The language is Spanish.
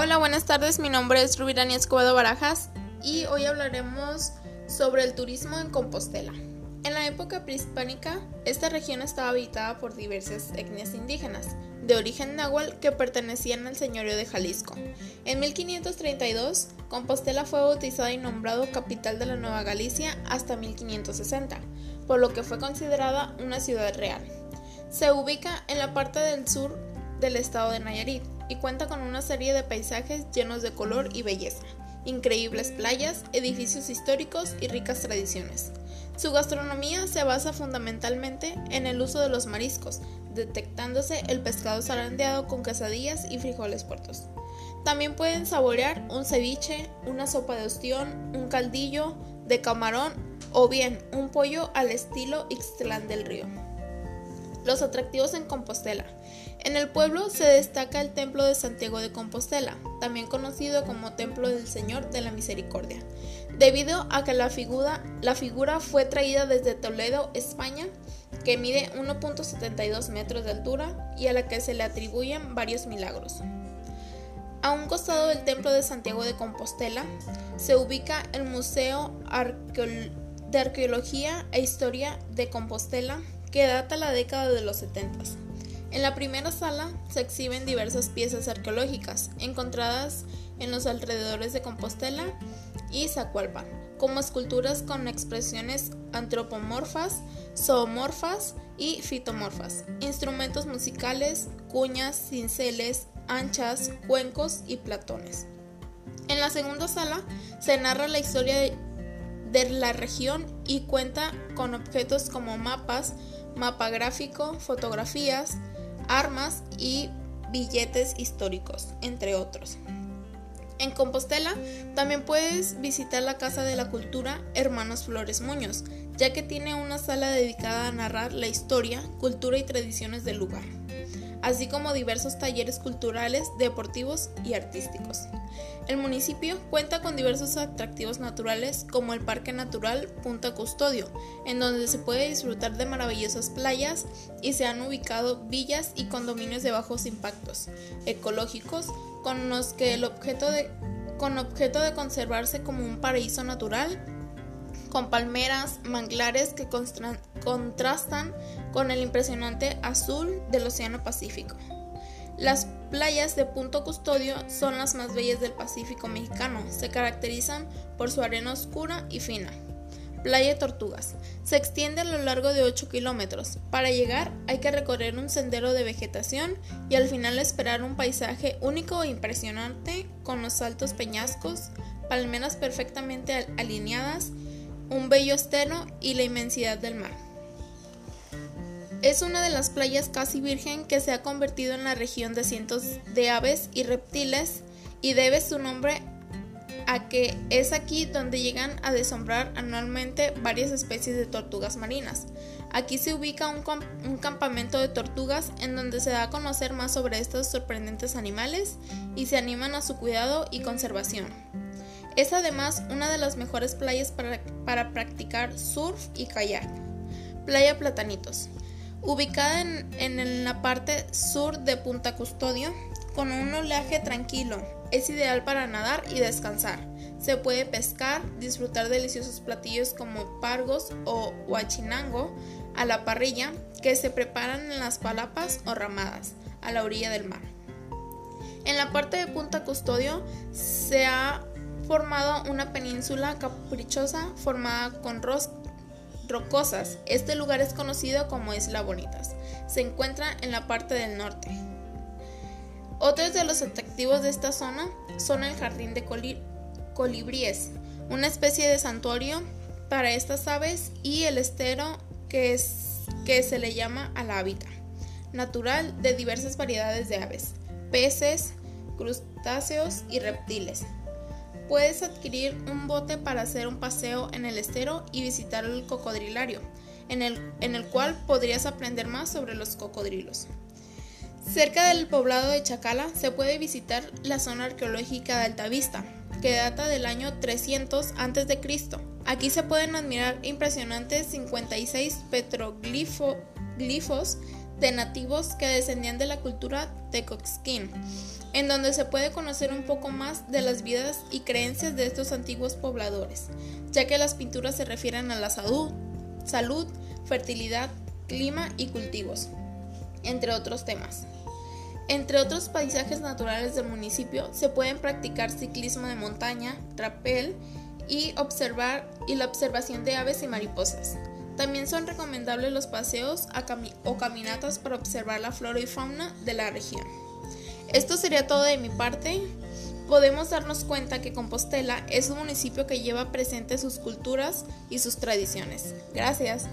Hola, buenas tardes. Mi nombre es Rubirani Escobedo Barajas y hoy hablaremos sobre el turismo en Compostela. En la época prehispánica, esta región estaba habitada por diversas etnias indígenas de origen náhuatl que pertenecían al señorío de Jalisco. En 1532, Compostela fue bautizada y nombrado capital de la Nueva Galicia hasta 1560, por lo que fue considerada una ciudad real. Se ubica en la parte del sur del estado de Nayarit y cuenta con una serie de paisajes llenos de color y belleza, increíbles playas, edificios históricos y ricas tradiciones. Su gastronomía se basa fundamentalmente en el uso de los mariscos, detectándose el pescado zarandeado con quesadillas y frijoles puertos. También pueden saborear un ceviche, una sopa de ostión, un caldillo de camarón o bien un pollo al estilo Ixtlán del Río. Los atractivos en Compostela. En el pueblo se destaca el Templo de Santiago de Compostela, también conocido como Templo del Señor de la Misericordia, debido a que la figura, fue traída desde Toledo, España, que mide 1.72 metros de altura y a la que se le atribuyen varios milagros. A un costado del Templo de Santiago de Compostela se ubica el Museo de Arqueología e Historia de Compostela, que data la década de los 70. En la primera sala se exhiben diversas piezas arqueológicas encontradas en los alrededores de Compostela y Zacualpan, como esculturas con expresiones antropomorfas, zoomorfas y fitomorfas, instrumentos musicales, cuñas, cinceles, anchas, cuencos y platones. En la segunda sala se narra la historia de, la región y cuenta con objetos como mapas, mapa gráfico, fotografías, armas y billetes históricos, entre otros. En Compostela también puedes visitar la Casa de la Cultura Hermanos Flores Muñoz, ya que tiene una sala dedicada a narrar la historia, cultura y tradiciones del lugar así como diversos talleres culturales, deportivos y artísticos. El municipio cuenta con diversos atractivos naturales como el Parque Natural Punta Custodio, en donde se puede disfrutar de maravillosas playas y se han ubicado villas y condominios de bajos impactos ecológicos con los que el objeto de, con objeto de conservarse como un paraíso natural con palmeras, manglares que contrastan con el impresionante azul del Océano Pacífico. Las playas de Punto Custodio son las más bellas del Pacífico mexicano, se caracterizan por su arena oscura y fina. Playa Tortugas. Se extiende a lo largo de 8 kilómetros. Para llegar hay que recorrer un sendero de vegetación y al final esperar un paisaje único e impresionante con los altos peñascos, palmeras perfectamente alineadas un bello estero y la inmensidad del mar. Es una de las playas casi virgen que se ha convertido en la región de cientos de aves y reptiles y debe su nombre a que es aquí donde llegan a desombrar anualmente varias especies de tortugas marinas. Aquí se ubica un, un, campamento de tortugas en donde se da a conocer más sobre estos sorprendentes animales y se animan a su cuidado y conservación. Es además una de las mejores playas para, practicar surf y kayak. Playa Platanitos. Ubicada en, en la parte sur de Punta Custodio, con un oleaje tranquilo, es ideal para nadar y descansar. Se puede pescar, disfrutar deliciosos platillos como pargos o huachinango a la parrilla que se preparan en las palapas o ramadas a la orilla del mar. En la parte de Punta Custodio se ha formado una península caprichosa formada con rocosas. Este lugar es conocido como Isla Bonitas. Se encuentra en la parte del norte. Otros de los atractivos de esta zona son el jardín de colibríes, una especie de santuario para estas aves y el estero que, se le llama al hábitat natural de diversas variedades de aves, peces, crustáceos y reptiles. Puedes adquirir un bote para hacer un paseo en el estero y visitar el cocodrilario, en el, en el cual podrías aprender más sobre los cocodrilos. Cerca del poblado de Chacala se puede visitar la zona arqueológica de Altavista, que data del año 300 a.C. Aquí se pueden admirar impresionantes 56 petroglifos de nativos que descendían de la cultura Tecoxquín, en donde se puede conocer un poco más de las vidas y creencias de estos antiguos pobladores, ya que las pinturas se refieren a la salud, salud, fertilidad, clima y cultivos, entre otros temas. Entre otros paisajes naturales del municipio se pueden practicar ciclismo de montaña, rapel y observar y la observación de aves y mariposas. También son recomendables los paseos o caminatas para observar la flora y fauna de la región. Esto sería todo de mi parte. Podemos darnos cuenta que Compostela es un municipio que lleva presente sus culturas y sus tradiciones. Gracias.